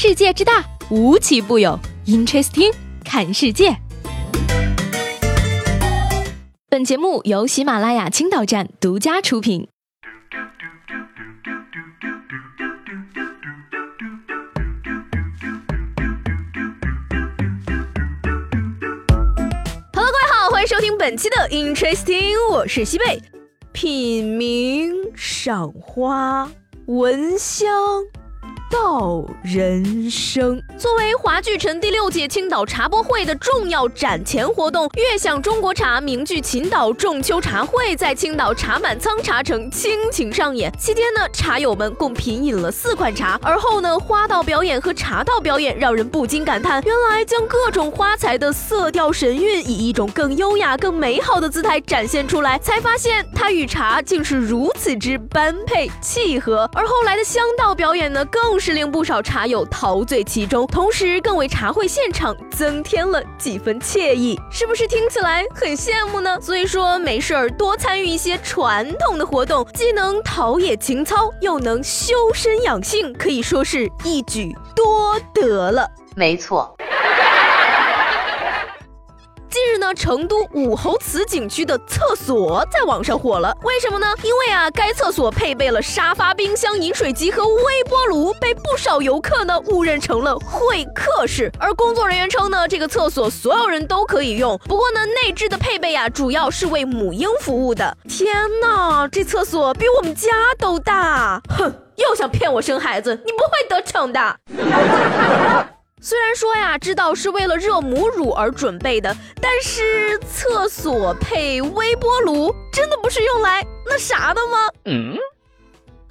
世界之大，无奇不有。Interesting，看世界。本节目由喜马拉雅青岛站独家出品。Hello，各位好，欢迎收听本期的 Interesting，我是西贝。品茗赏花，闻香。道人生作为华聚城第六届青岛茶博会的重要展前活动，悦享中国茶名聚秦岛仲秋茶会在青岛茶满仓茶城倾情上演。期间呢，茶友们共品饮了四款茶。而后呢，花道表演和茶道表演让人不禁感叹：原来将各种花材的色调神韵以一种更优雅、更美好的姿态展现出来，才发现它与茶竟是如此之般配契合。而后来的香道表演呢，更。是令不少茶友陶醉其中，同时更为茶会现场增添了几分惬意，是不是听起来很羡慕呢？所以说没事儿多参与一些传统的活动，既能陶冶情操，又能修身养性，可以说是一举多得了。没错。成都武侯祠景区的厕所在网上火了。为什么呢？因为啊，该厕所配备了沙发、冰箱、饮水机和微波炉，被不少游客呢误认成了会客室。而工作人员称呢，这个厕所所有人都可以用。不过呢，内置的配备啊，主要是为母婴服务的。天哪，这厕所比我们家都大！哼，又想骗我生孩子，你不会得逞的。虽然说呀，知道是为了热母乳而准备的，但是厕所配微波炉，真的不是用来那啥的吗？嗯。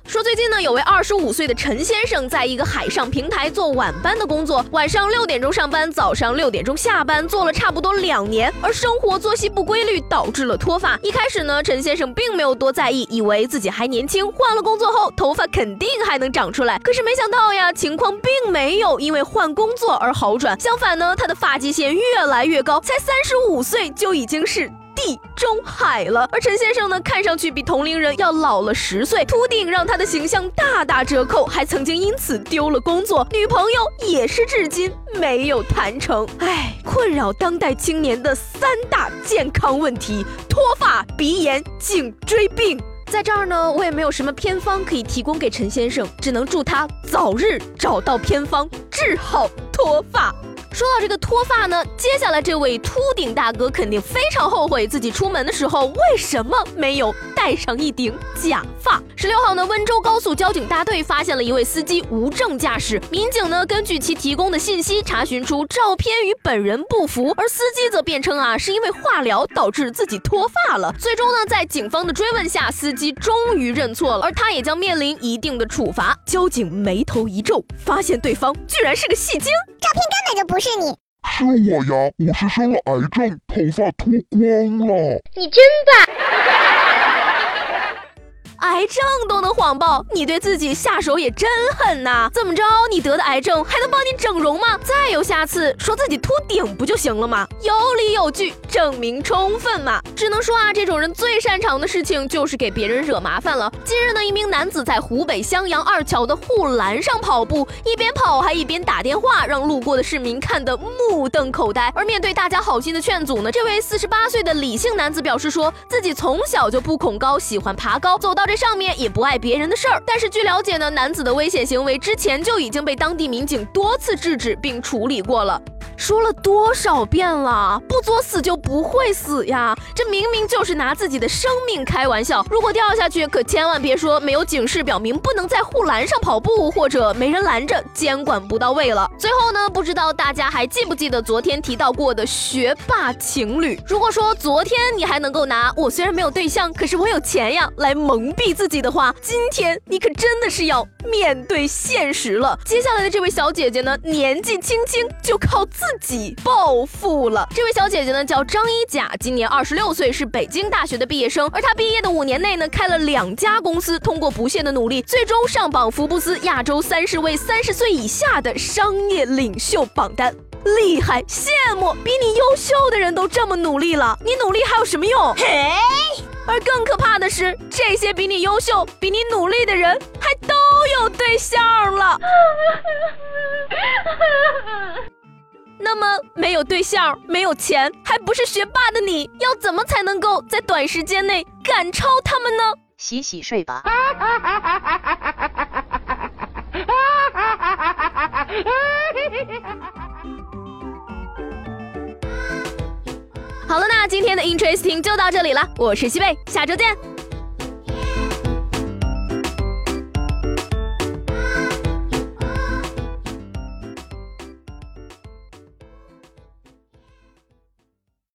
说最近呢，有位二十五岁的陈先生，在一个海上平台做晚班的工作，晚上六点钟上班，早上六点钟下班，做了差不多两年，而生活作息不规律导致了脱发。一开始呢，陈先生并没有多在意，以为自己还年轻，换了工作后头发肯定还能长出来。可是没想到呀，情况并没有因为换工作而好转，相反呢，他的发际线越来越高，才三十五岁就已经是。地中海了，而陈先生呢，看上去比同龄人要老了十岁，秃顶让他的形象大打折扣，还曾经因此丢了工作，女朋友也是至今没有谈成。唉，困扰当代青年的三大健康问题：脱发、鼻炎、颈椎病。在这儿呢，我也没有什么偏方可以提供给陈先生，只能祝他早日找到偏方，治好脱发。说到这个脱发呢，接下来这位秃顶大哥肯定非常后悔自己出门的时候为什么没有戴上一顶假发。十六号呢，温州高速交警大队发现了一位司机无证驾驶，民警呢根据其提供的信息查询出照片与本人不符，而司机则辩称啊是因为化疗导致自己脱发了。最终呢，在警方的追问下，司机终于认错了，而他也将面临一定的处罚。交警眉头一皱，发现对方居然是个戏精，照片根本就不是。你，是我呀！我是生了癌症，头发脱光了。你真棒。癌症都能谎报，你对自己下手也真狠呐！怎么着，你得的癌症还能帮你整容吗？再有下次，说自己秃顶不就行了吗？有理有据，证明充分嘛！只能说啊，这种人最擅长的事情就是给别人惹麻烦了。近日呢，一名男子在湖北襄阳二桥的护栏上跑步，一边跑还一边打电话，让路过的市民看得目瞪口呆。而面对大家好心的劝阻呢，这位四十八岁的李姓男子表示说自己从小就不恐高，喜欢爬高，走到。这上面也不碍别人的事儿，但是据了解呢，男子的危险行为之前就已经被当地民警多次制止并处理过了。说了多少遍了，不作死就不会死呀！这明明就是拿自己的生命开玩笑。如果掉下去，可千万别说没有警示表明不能在护栏上跑步，或者没人拦着，监管不到位了。最后呢，不知道大家还记不记得昨天提到过的学霸情侣？如果说昨天你还能够拿我虽然没有对象，可是我有钱呀来蒙蔽自己的话，今天你可真的是要面对现实了。接下来的这位小姐姐呢，年纪轻轻就靠自。自己暴富了。这位小姐姐呢叫张一甲，今年二十六岁，是北京大学的毕业生。而她毕业的五年内呢，开了两家公司，通过不懈的努力，最终上榜福布斯亚洲三十位三十岁以下的商业领袖榜单。厉害，羡慕！比你优秀的人都这么努力了，你努力还有什么用？嘿。而更可怕的是，这些比你优秀、比你努力的人，还都有对象了。那么没有对象、没有钱，还不是学霸的你，要怎么才能够在短时间内赶超他们呢？洗洗睡吧。好了，那今天的 Interesting 就到这里了，我是西贝，下周见。